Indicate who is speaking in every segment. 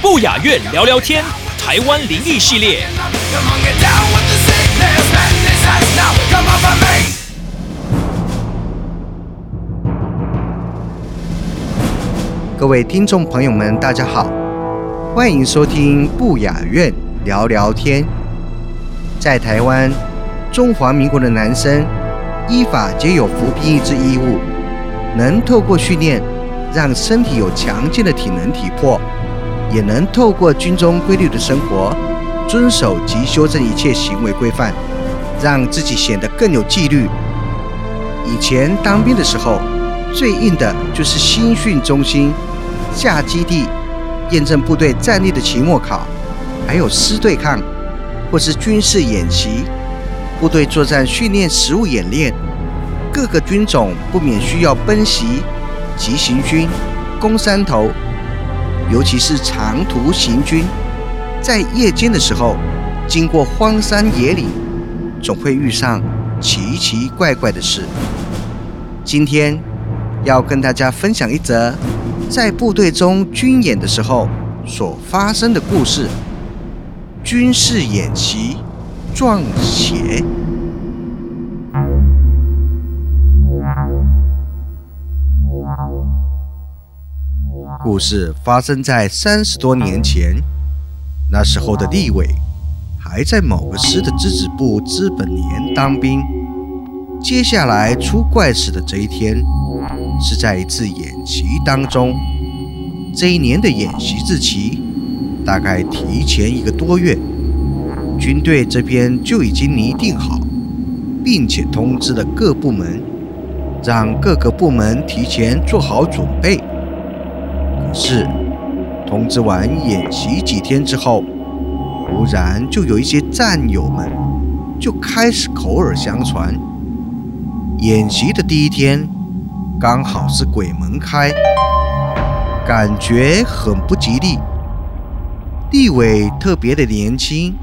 Speaker 1: 不雅院聊聊天，台湾灵异系列。
Speaker 2: 各位听众朋友们，大家好，欢迎收听不雅院聊聊天。在台湾，中华民国的男生依法皆有服兵役之义务，能透过训练让身体有强健的体能体魄，也能透过军中规律的生活，遵守及修正一切行为规范，让自己显得更有纪律。以前当兵的时候，最硬的就是新训中心。下基地验证部队战力的期末考，还有师对抗或是军事演习、部队作战训练实务演练，各个军种不免需要奔袭、急行军、攻山头，尤其是长途行军，在夜间的时候，经过荒山野岭，总会遇上奇奇怪怪的事。今天要跟大家分享一则。在部队中军演的时候所发生的故事，军事演习撞邪。故事发生在三十多年前，那时候的立伟还在某个师的资质部资本连当兵。接下来出怪事的这一天。是在一次演习当中，这一年的演习日期大概提前一个多月，军队这边就已经拟定好，并且通知了各部门，让各个部门提前做好准备。是，通知完演习几天之后，忽然就有一些战友们就开始口耳相传，演习的第一天。刚好是鬼门开，感觉很不吉利。地位特别的年轻，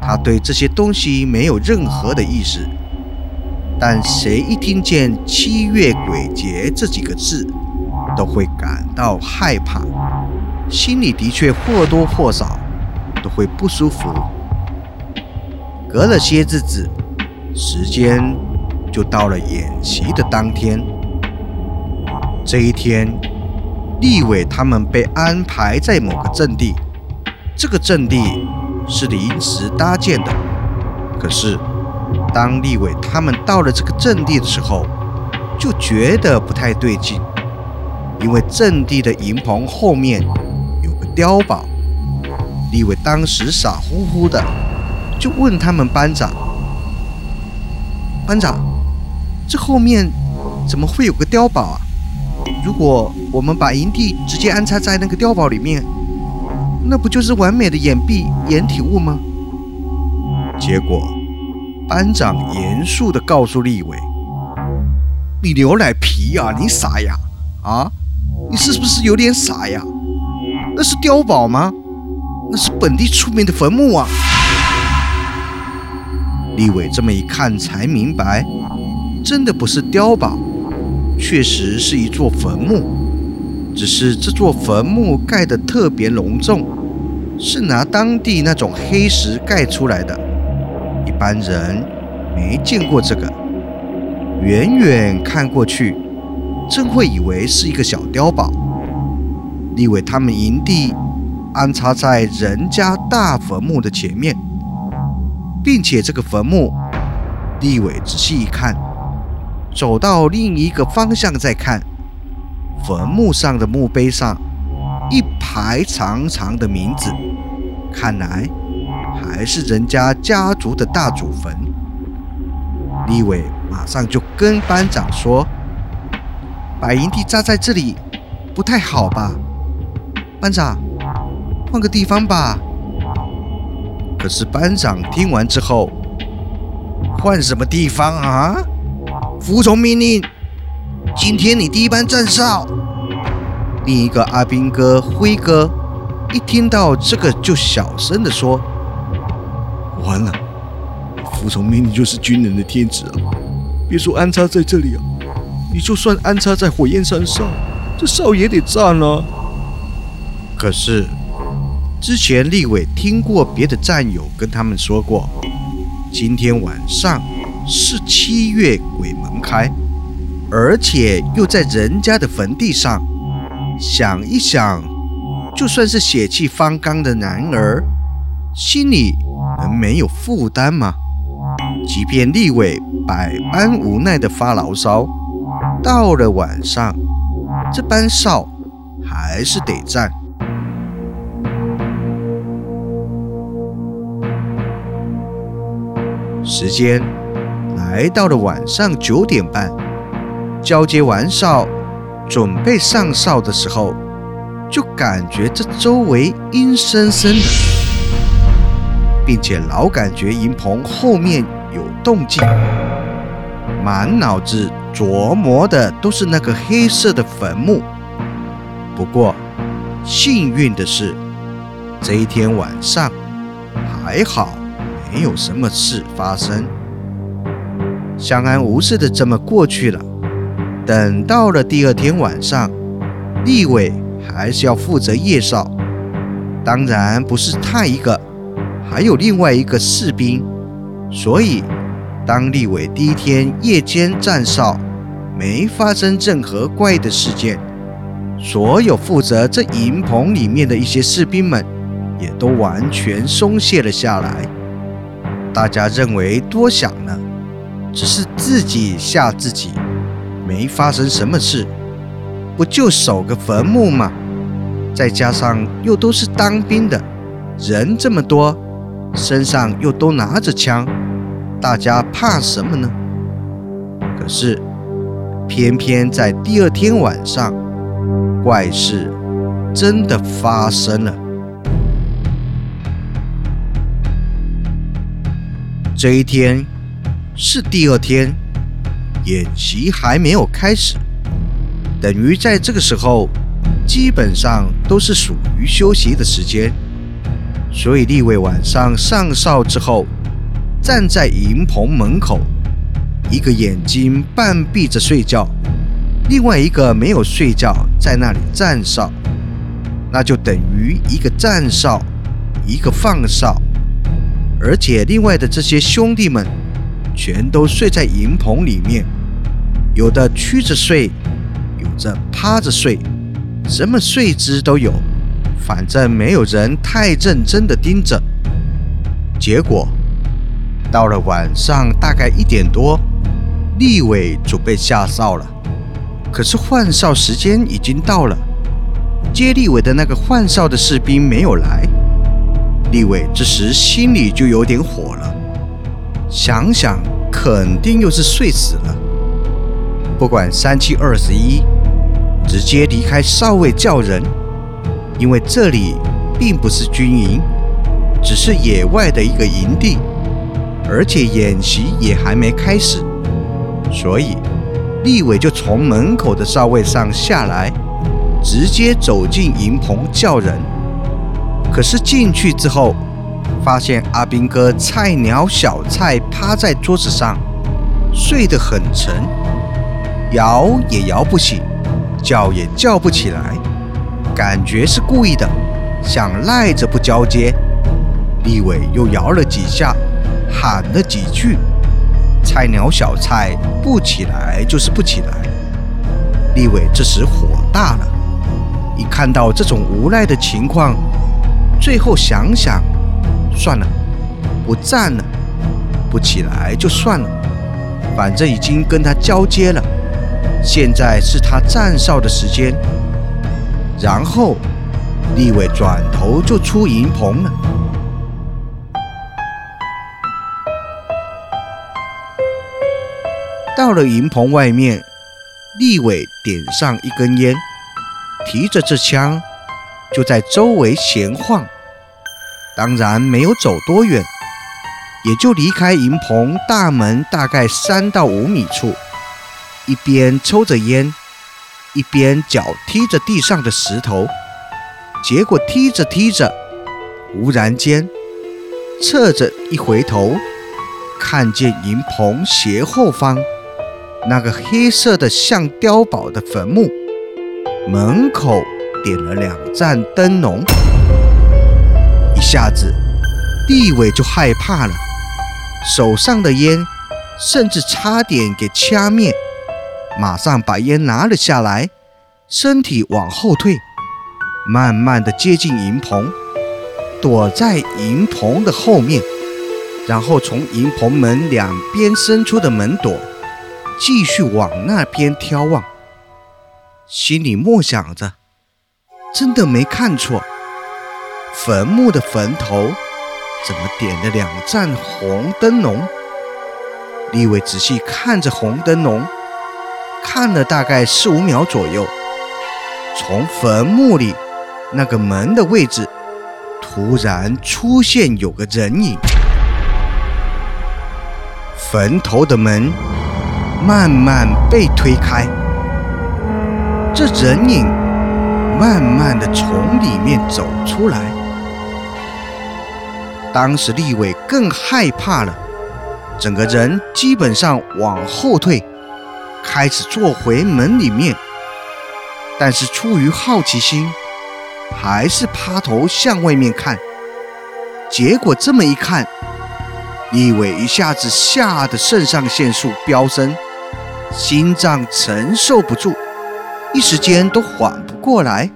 Speaker 2: 他对这些东西没有任何的意识。但谁一听见“七月鬼节”这几个字，都会感到害怕，心里的确或多或少都会不舒服。隔了些日子，时间就到了演习的当天。这一天，立伟他们被安排在某个阵地，这个阵地是临时搭建的。可是，当立伟他们到了这个阵地的时候，就觉得不太对劲，因为阵地的营棚后面有个碉堡。立伟当时傻乎乎的，就问他们班长：“班长，这后面怎么会有个碉堡啊？”如果我们把营地直接安插在那个碉堡里面，那不就是完美的掩蔽掩体物吗？结果，班长严肃地告诉立伟：“你牛奶皮呀，你傻呀？啊，你是不是有点傻呀？那是碉堡吗？那是本地出名的坟墓啊！”立伟这么一看才明白，真的不是碉堡。确实是一座坟墓，只是这座坟墓盖得特别隆重，是拿当地那种黑石盖出来的，一般人没见过这个。远远看过去，真会以为是一个小碉堡。立伟他们营地安插在人家大坟墓的前面，并且这个坟墓，立伟仔细一看。走到另一个方向再看，坟墓上的墓碑上一排长长的名字，看来还是人家家族的大祖坟。立伟马上就跟班长说：“把营地扎在这里不太好吧？班长，换个地方吧。”可是班长听完之后，换什么地方啊？服从命令。今天你第一班站哨。另一个阿兵哥辉哥一听到这个，就小声的说：“完了，服从命令就是军人的天职啊！别说安插在这里啊，你就算安插在火焰山上，这哨也得占啊。”可是之前立伟听过别的战友跟他们说过，今天晚上是七月鬼门开。而且又在人家的坟地上，想一想，就算是血气方刚的男儿，心里能没有负担吗？即便立伟百般无奈的发牢骚，到了晚上，这班哨还是得站。时间来到了晚上九点半。交接完哨，准备上哨的时候，就感觉这周围阴森森的，并且老感觉营棚后面有动静，满脑子琢磨的都是那个黑色的坟墓。不过幸运的是，这一天晚上还好，没有什么事发生，相安无事的这么过去了。等到了第二天晚上，立伟还是要负责夜哨，当然不是他一个，还有另外一个士兵。所以，当立伟第一天夜间站哨，没发生任何怪的事件，所有负责这营棚里面的一些士兵们，也都完全松懈了下来。大家认为多想了，只是自己吓自己。没发生什么事，不就守个坟墓吗？再加上又都是当兵的，人这么多，身上又都拿着枪，大家怕什么呢？可是，偏偏在第二天晚上，怪事真的发生了。这一天是第二天。演习还没有开始，等于在这个时候，基本上都是属于休息的时间。所以立伟晚上上哨之后，站在营棚门口，一个眼睛半闭着睡觉，另外一个没有睡觉，在那里站哨，那就等于一个站哨，一个放哨，而且另外的这些兄弟们。全都睡在营棚里面，有的屈着睡，有的趴着睡，什么睡姿都有，反正没有人太认真的盯着。结果到了晚上大概一点多，立伟准备下哨了，可是换哨时间已经到了，接立伟的那个换哨的士兵没有来，立伟这时心里就有点火了。想想，肯定又是睡死了。不管三七二十一，直接离开哨位叫人，因为这里并不是军营，只是野外的一个营地，而且演习也还没开始，所以立伟就从门口的哨位上下来，直接走进营棚叫人。可是进去之后，发现阿兵哥菜鸟小菜趴在桌子上，睡得很沉，摇也摇不醒，叫也叫不起来，感觉是故意的，想赖着不交接。立伟又摇了几下，喊了几句，菜鸟小菜不起来就是不起来。立伟这时火大了，一看到这种无奈的情况，最后想想。算了，不站了，不起来就算了，反正已经跟他交接了，现在是他站哨的时间。然后，立伟转头就出营棚了。到了营棚外面，立伟点上一根烟，提着这枪，就在周围闲晃。当然没有走多远，也就离开营棚大门大概三到五米处，一边抽着烟，一边脚踢着地上的石头。结果踢着踢着，忽然间侧着一回头，看见营棚斜后方。那个黑色的像碉堡的坟墓门口点了两盏灯笼，一下子地伟就害怕了，手上的烟甚至差点给掐灭，马上把烟拿了下来，身体往后退，慢慢的接近营棚，躲在营棚的后面，然后从营棚门两边伸出的门朵。继续往那边眺望，心里默想着：真的没看错，坟墓的坟头怎么点了两盏红灯笼？立伟仔细看着红灯笼，看了大概四五秒左右，从坟墓里那个门的位置，突然出现有个人影，坟头的门。慢慢被推开，这人影慢慢的从里面走出来。当时立伟更害怕了，整个人基本上往后退，开始坐回门里面。但是出于好奇心，还是趴头向外面看。结果这么一看，立伟一下子吓得肾上腺素飙升。心脏承受不住，一时间都缓不过来，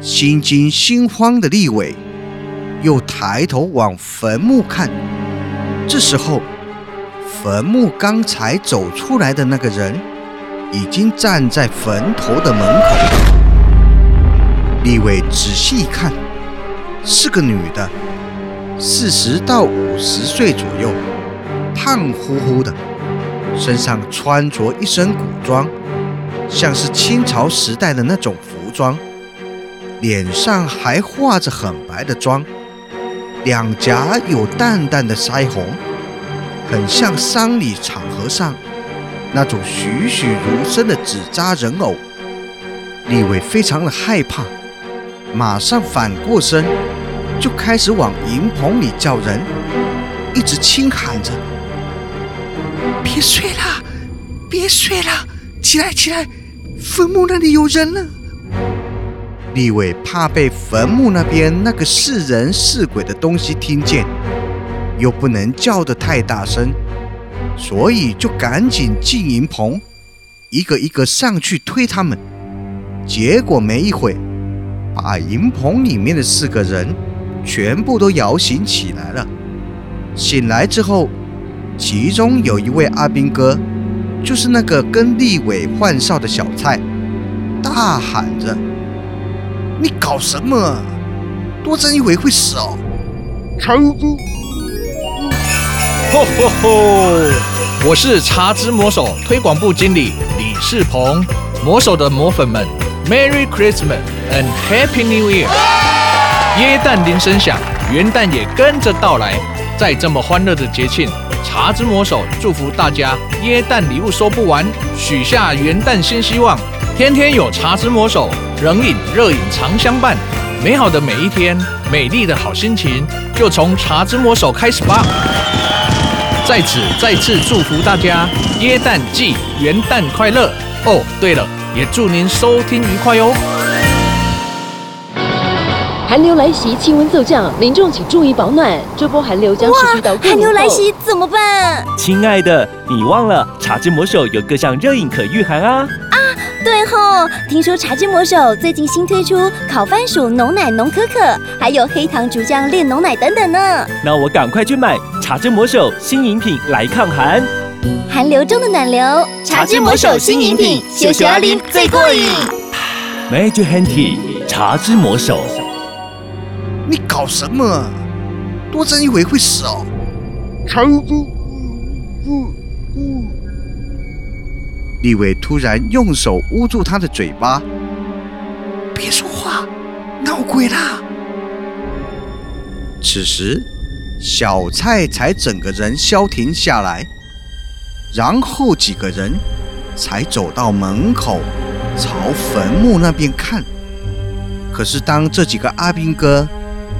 Speaker 2: 心惊心慌的立伟又抬头往坟墓看。这时候，坟墓刚才走出来的那个人已经站在坟头的门口。立伟仔细一看，是个女的，四十到五十岁左右。胖乎乎的，身上穿着一身古装，像是清朝时代的那种服装，脸上还画着很白的妆，两颊有淡淡的腮红，很像丧礼场合上那种栩栩如生的纸扎人偶。立伟非常的害怕，马上反过身，就开始往营棚里叫人，一直轻喊着。别睡了，别睡了，起来起来，坟墓那里有人了。立伟怕被坟墓那边那个是人是鬼的东西听见，又不能叫得太大声，所以就赶紧进营棚，一个一个上去推他们。结果没一会，把营棚里面的四个人全部都摇醒起来了。醒来之后。其中有一位阿兵哥，就是那个跟立伟换哨的小蔡，大喊着：“你搞什么？多站一会会死哦！”
Speaker 3: 茶之，
Speaker 1: 吼吼吼！我是茶之魔手推广部经理李世鹏，魔手的魔粉们，Merry Christmas and Happy New Year！耶诞铃声响，元旦也跟着到来，在这么欢乐的节庆。茶之魔手祝福大家耶诞礼物收不完，许下元旦新希望。天天有茶之魔手，冷饮热饮常相伴。美好的每一天，美丽的好心情，就从茶之魔手开始吧。在此再次祝福大家耶诞季元旦快乐哦！对了，也祝您收听愉快哦。
Speaker 4: 寒流来袭，气温骤降，民众请注意保暖。这波寒流将持续到
Speaker 5: 寒流来袭怎么办？
Speaker 6: 亲爱的，你忘了茶之魔手有各项热饮可御寒啊！
Speaker 5: 啊，对吼！听说茶之魔手最近新推出烤番薯浓奶浓可可，还有黑糖竹浆炼浓奶等等呢。
Speaker 6: 那我赶快去买茶之魔手新饮品来抗寒。
Speaker 5: 寒流中的暖流，茶之魔手新饮品，秀秀阿林最过瘾。
Speaker 6: Magic Handy 茶之魔手。
Speaker 2: 你搞什么？多站一会会死哦！超不不不！立伟突然用手捂住他的嘴巴，别说话，闹鬼啦！此时，小蔡才整个人消停下来，然后几个人才走到门口，朝坟墓那边看。可是，当这几个阿兵哥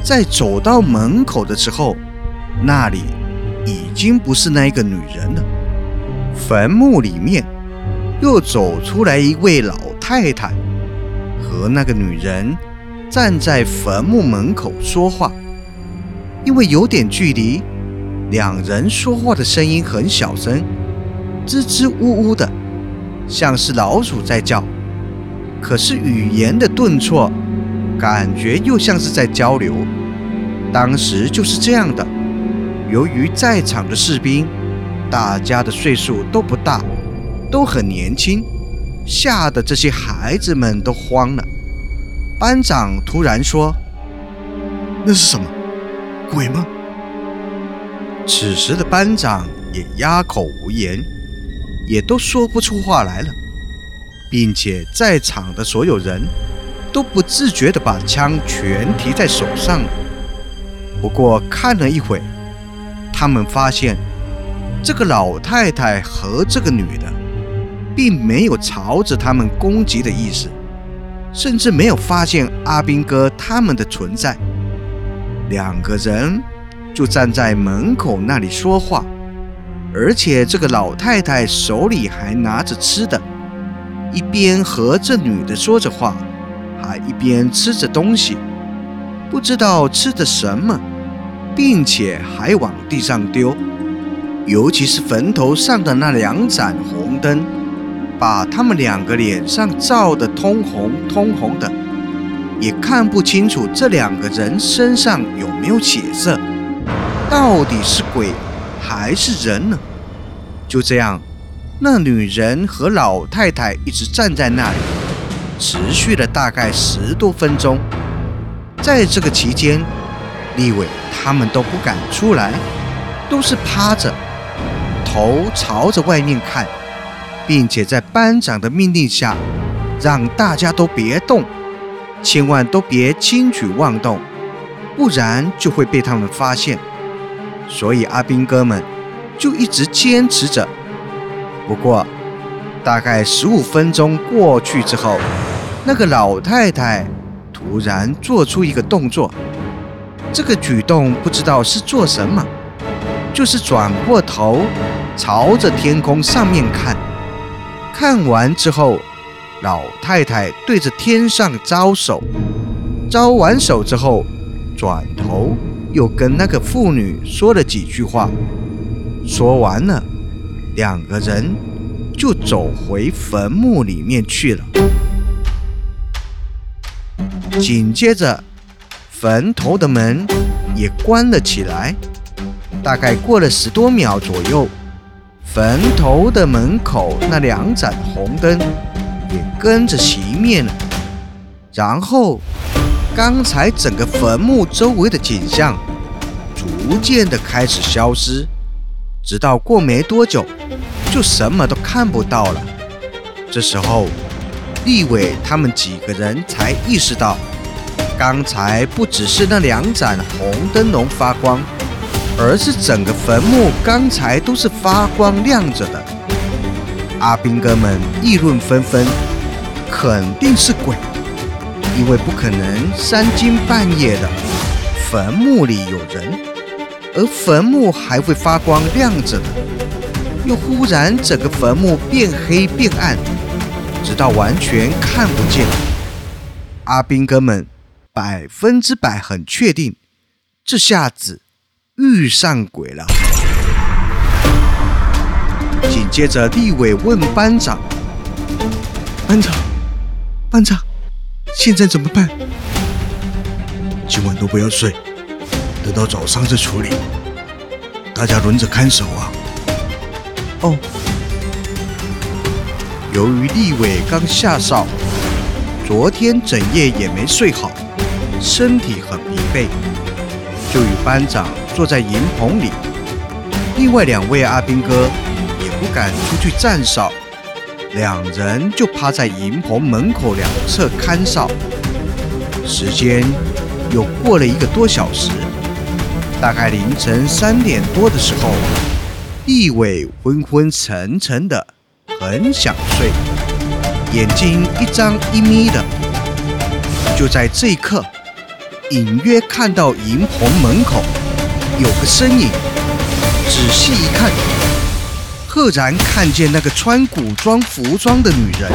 Speaker 2: 在走到门口的时候，那里已经不是那个女人了。坟墓里面又走出来一位老太太，和那个女人站在坟墓门口说话。因为有点距离，两人说话的声音很小声，支支吾吾的，像是老鼠在叫。可是语言的顿挫，感觉又像是在交流。当时就是这样的。由于在场的士兵，大家的岁数都不大，都很年轻，吓得这些孩子们都慌了。班长突然说：“
Speaker 3: 那是什么？”鬼吗？
Speaker 2: 此时的班长也哑口无言，也都说不出话来了，并且在场的所有人都不自觉地把枪全提在手上了。不过看了一会，他们发现这个老太太和这个女的并没有朝着他们攻击的意思，甚至没有发现阿兵哥他们的存在。两个人就站在门口那里说话，而且这个老太太手里还拿着吃的，一边和这女的说着话，还一边吃着东西，不知道吃的什么，并且还往地上丢。尤其是坟头上的那两盏红灯，把他们两个脸上照得通红通红的。也看不清楚这两个人身上有没有血色，到底是鬼还是人呢？就这样，那女人和老太太一直站在那里，持续了大概十多分钟。在这个期间，立伟他们都不敢出来，都是趴着，头朝着外面看，并且在班长的命令下，让大家都别动。千万都别轻举妄动，不然就会被他们发现。所以阿兵哥们就一直坚持着。不过，大概十五分钟过去之后，那个老太太突然做出一个动作。这个举动不知道是做什么，就是转过头朝着天空上面看。看完之后。老太太对着天上招手，招完手之后，转头又跟那个妇女说了几句话。说完了，两个人就走回坟墓里面去了。紧接着，坟头的门也关了起来。大概过了十多秒左右，坟头的门口那两盏红灯。也跟着熄灭了，然后刚才整个坟墓周围的景象逐渐的开始消失，直到过没多久，就什么都看不到了。这时候，立伟他们几个人才意识到，刚才不只是那两盏红灯笼发光，而是整个坟墓刚才都是发光亮着的。阿兵哥们议论纷纷，肯定是鬼，因为不可能三更半夜的坟墓里有人，而坟墓还会发光亮着的，又忽然整个坟墓变黑变暗，直到完全看不见。阿兵哥们百分之百很确定，这下子遇上鬼了。紧接着，立伟问班长：“
Speaker 3: 班长，班长，现在怎么办？
Speaker 7: 今晚都不要睡，等到早上再处理。大家轮着看守啊。”
Speaker 2: 哦。由于立伟刚下哨，昨天整夜也没睡好，身体很疲惫，就与班长坐在营棚里。另外两位阿兵哥也不敢出去站哨，两人就趴在营棚门口两侧看哨。时间又过了一个多小时，大概凌晨三点多的时候，立伟昏昏沉沉的，很想睡，眼睛一张一眯的。就在这一刻，隐约看到营棚门口有个身影，仔细一看，赫然看见那个穿古装服装的女人，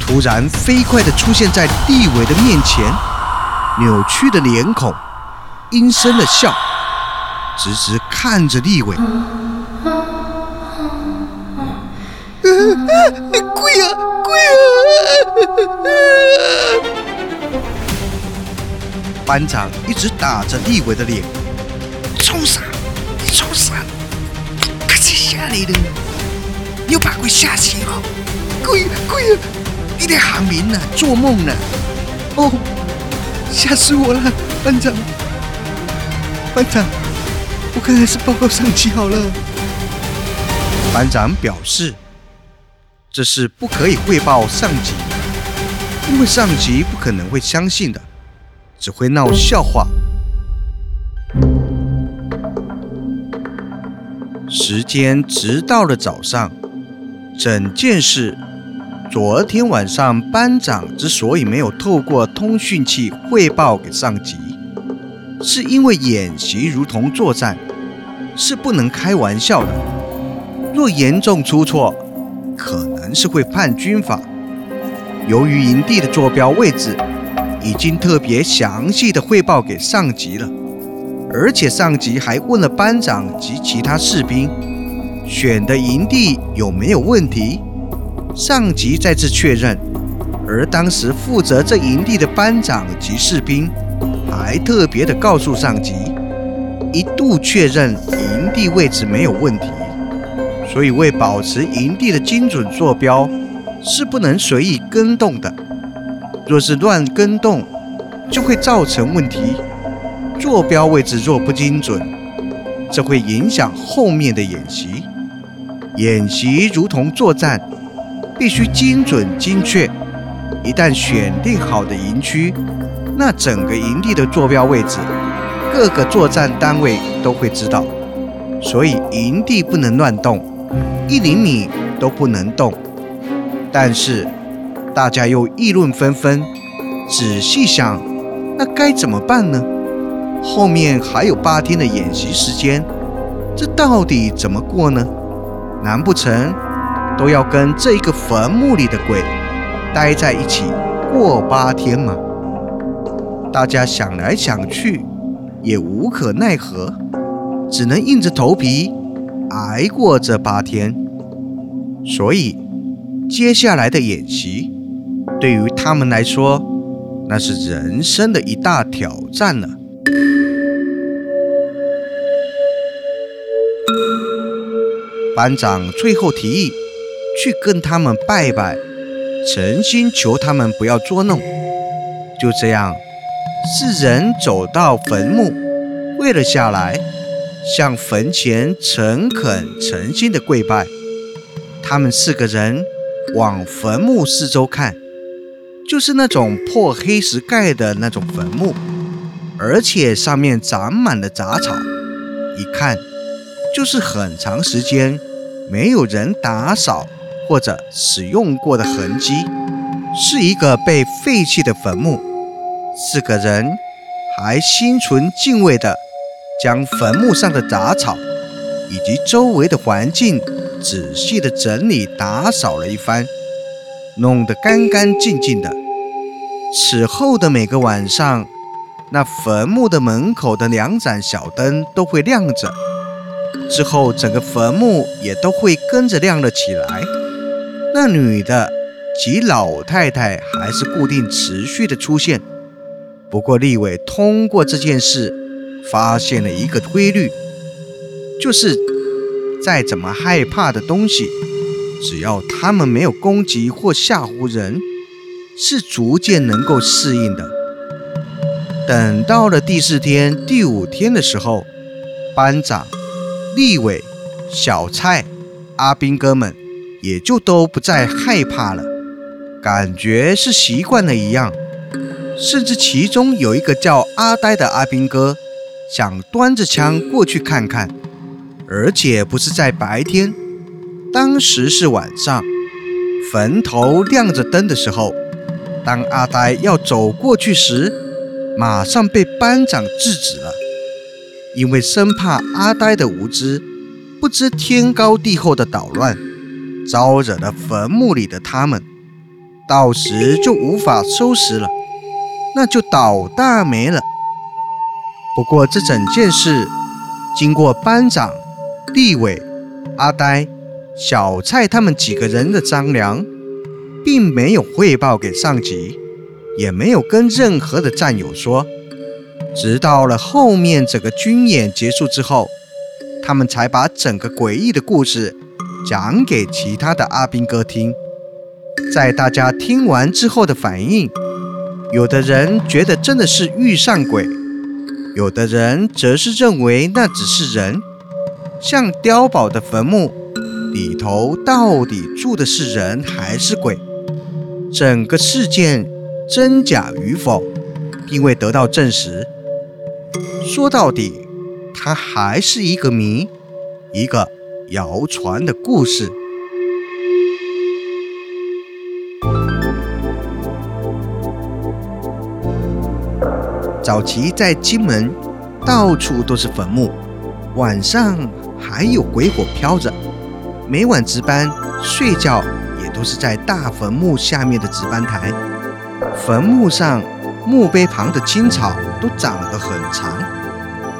Speaker 2: 突然飞快地出现在地伟的面前，扭曲的脸孔，阴森的笑，直直看着立伟。
Speaker 3: 鬼啊鬼啊！
Speaker 2: 班长一直打着立伟的脸，
Speaker 3: 冲啥？你冲啥？可是吓你了，你又把鬼吓醒了。鬼鬼啊！你在喊名呢？做梦呢？哦，吓死我了，班长！班长，我看还是报告上级好了。
Speaker 2: 班长表示，这是不可以汇报上级，因为上级不可能会相信的，只会闹笑话。时间直到了早上，整件事，昨天晚上班长之所以没有透过通讯器汇报给上级，是因为演习如同作战，是不能开玩笑的。若严重出错，可能是会判军法。由于营地的坐标位置已经特别详细的汇报给上级了，而且上级还问了班长及其他士兵选的营地有没有问题，上级再次确认。而当时负责这营地的班长及士兵还特别的告诉上级，一度确认营地位置没有问题。所以，为保持营地的精准坐标，是不能随意更动的。若是乱更动，就会造成问题。坐标位置若不精准，这会影响后面的演习。演习如同作战，必须精准精确。一旦选定好的营区，那整个营地的坐标位置，各个作战单位都会知道。所以，营地不能乱动。一厘米都不能动，但是大家又议论纷纷。仔细想，那该怎么办呢？后面还有八天的演习时间，这到底怎么过呢？难不成都要跟这一个坟墓里的鬼待在一起过八天吗？大家想来想去，也无可奈何，只能硬着头皮。挨过这八天，所以接下来的演习对于他们来说，那是人生的一大挑战了。班长最后提议去跟他们拜拜，诚心求他们不要捉弄。就这样，四人走到坟墓，跪了下来。向坟前诚恳诚心的跪拜，他们四个人往坟墓四周看，就是那种破黑石盖的那种坟墓，而且上面长满了杂草，一看就是很长时间没有人打扫或者使用过的痕迹，是一个被废弃的坟墓。四个人还心存敬畏的。将坟墓上的杂草以及周围的环境仔细的整理打扫了一番，弄得干干净净的。此后的每个晚上，那坟墓的门口的两盏小灯都会亮着，之后整个坟墓也都会跟着亮了起来。那女的及老太太还是固定持续的出现。不过立伟通过这件事。发现了一个规律，就是再怎么害怕的东西，只要他们没有攻击或吓唬人，是逐渐能够适应的。等到了第四天、第五天的时候，班长立伟、小蔡、阿兵哥们也就都不再害怕了，感觉是习惯了一样。甚至其中有一个叫阿呆的阿兵哥，想端着枪过去看看，而且不是在白天，当时是晚上，坟头亮着灯的时候。当阿呆要走过去时，马上被班长制止了，因为生怕阿呆的无知，不知天高地厚的捣乱，招惹了坟墓里的他们，到时就无法收拾了，那就倒大霉了。不过这整件事经过班长、地委、阿呆、小蔡他们几个人的商量。并没有汇报给上级，也没有跟任何的战友说。直到了后面整个军演结束之后，他们才把整个诡异的故事讲给其他的阿兵哥听。在大家听完之后的反应，有的人觉得真的是遇上鬼，有的人则是认为那只是人。像碉堡的坟墓里头，到底住的是人还是鬼？整个事件真假与否，并未得到证实。说到底，它还是一个谜，一个谣传的故事。早期在金门，到处都是坟墓，晚上还有鬼火飘着。每晚值班睡觉也。都是在大坟墓下面的值班台，坟墓上墓碑旁的青草都长得很长，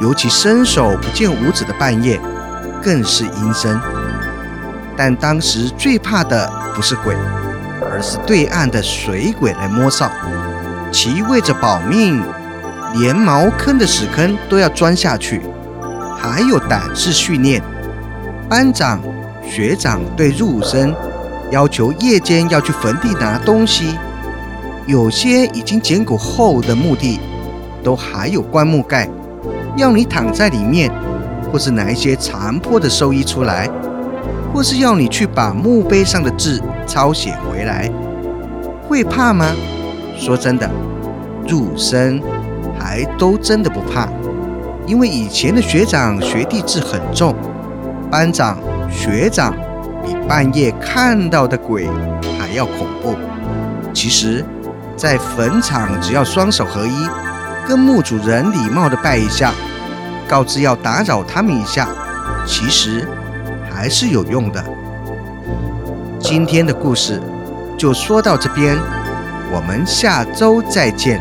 Speaker 2: 尤其伸手不见五指的半夜，更是阴森。但当时最怕的不是鬼，而是对岸的水鬼来摸哨，其为着保命，连茅坑的屎坑都要钻下去，还有胆识训练。班长、学长对入伍生。要求夜间要去坟地拿东西，有些已经捡骨后的墓地，都还有棺木盖，要你躺在里面，或是拿一些残破的寿衣出来，或是要你去把墓碑上的字抄写回来。会怕吗？说真的，入生还都真的不怕，因为以前的学长学弟制很重，班长学长。比半夜看到的鬼还要恐怖。其实，在坟场，只要双手合一，跟墓主人礼貌的拜一下，告知要打扰他们一下，其实还是有用的。今天的故事就说到这边，我们下周再见。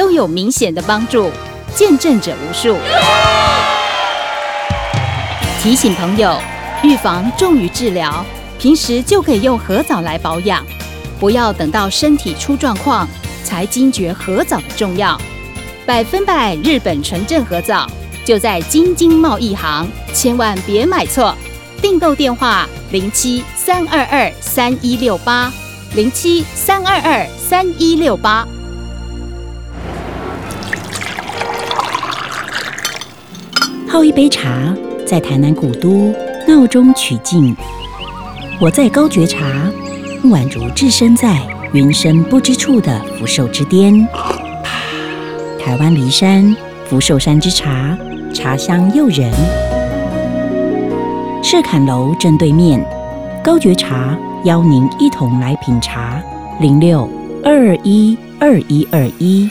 Speaker 8: 都有明显的帮助，见证者无数。提醒朋友，预防重于治疗，平时就可以用合藻来保养，不要等到身体出状况才惊觉合藻的重要。百分百日本纯正合藻就在京津贸易行，千万别买错。订购电话：零七三二二三一六八零七三二二三一六八。
Speaker 9: 泡一杯茶，在台南古都闹中取静。我在高觉茶，宛如置身在云深不知处的福寿之巅。台湾梨山福寿山之茶，茶香诱人。赤坎楼正对面，高觉茶邀您一同来品茶。零六二二一二一二一。